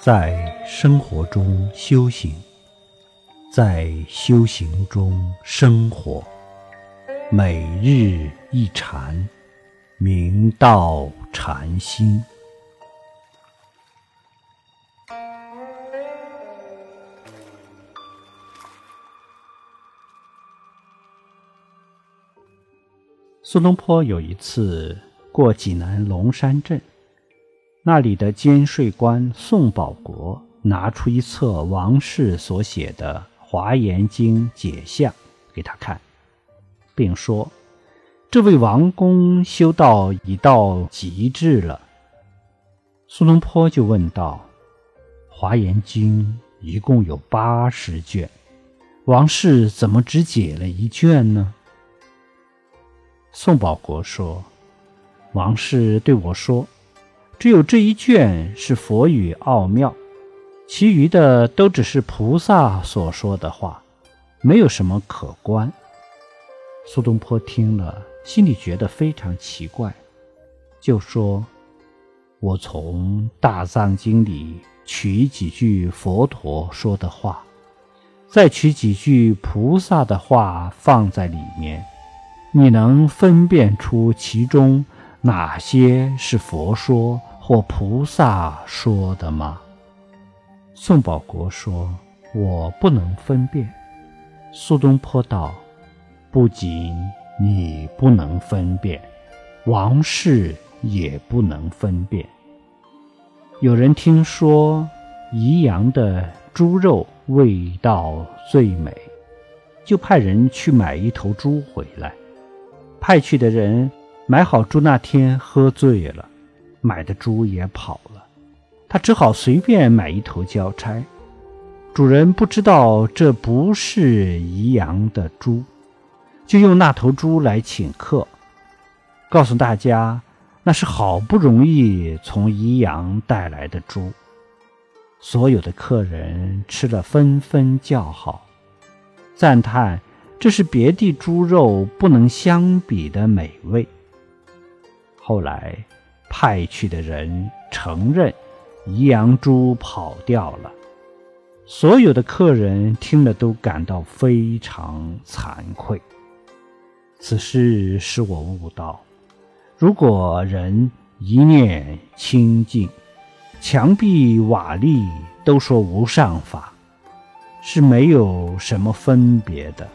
在生活中修行，在修行中生活，每日一禅，明道禅心。苏东坡有一次过济南龙山镇。那里的监税官宋保国拿出一册王氏所写的《华严经》解相给他看，并说：“这位王公修道已到极致了。”苏东坡就问道：“《华严经》一共有八十卷，王氏怎么只解了一卷呢？”宋保国说：“王氏对我说。”只有这一卷是佛语奥妙，其余的都只是菩萨所说的话，没有什么可观。苏东坡听了，心里觉得非常奇怪，就说：“我从大藏经里取几句佛陀说的话，再取几句菩萨的话放在里面，你能分辨出其中哪些是佛说？”或菩萨说的吗？宋保国说：“我不能分辨。”苏东坡道：“不仅你不能分辨，王氏也不能分辨。有人听说宜阳的猪肉味道最美，就派人去买一头猪回来。派去的人买好猪那天喝醉了。”买的猪也跑了，他只好随便买一头交差。主人不知道这不是宜阳的猪，就用那头猪来请客，告诉大家那是好不容易从宜阳带来的猪。所有的客人吃了纷纷叫好，赞叹这是别地猪肉不能相比的美味。后来。派去的人承认，宜阳猪跑掉了。所有的客人听了都感到非常惭愧。此事使我悟到：如果人一念清净，墙壁瓦砾都说无上法，是没有什么分别的。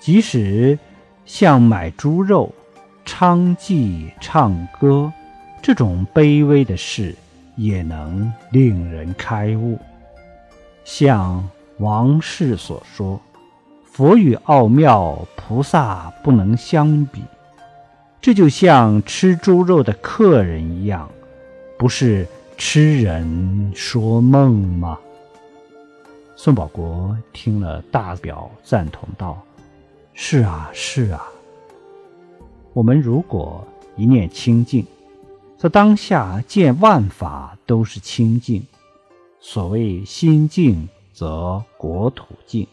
即使像买猪肉、娼妓、唱歌。这种卑微的事也能令人开悟，像王氏所说：“佛与奥妙，菩萨不能相比。”这就像吃猪肉的客人一样，不是痴人说梦吗？宋保国听了，大表赞同道：“是啊，是啊。我们如果一念清净。”则当下见万法都是清净，所谓心净则国土净。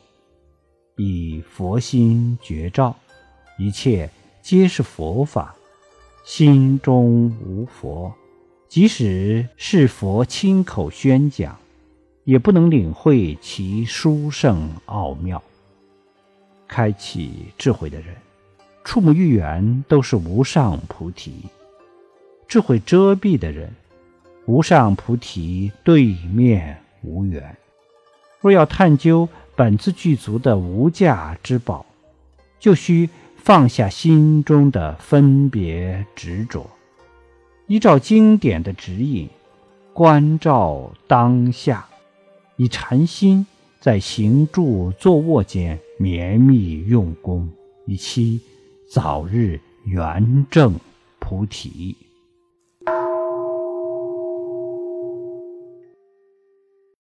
以佛心觉照，一切皆是佛法。心中无佛，即使是佛亲口宣讲，也不能领会其殊胜奥妙。开启智慧的人，触目欲缘都是无上菩提。智慧遮蔽的人，无上菩提对面无缘。若要探究本自具足的无价之宝，就需放下心中的分别执着，依照经典的指引，关照当下，以禅心在行住坐卧间绵密用功，以期早日圆正菩提。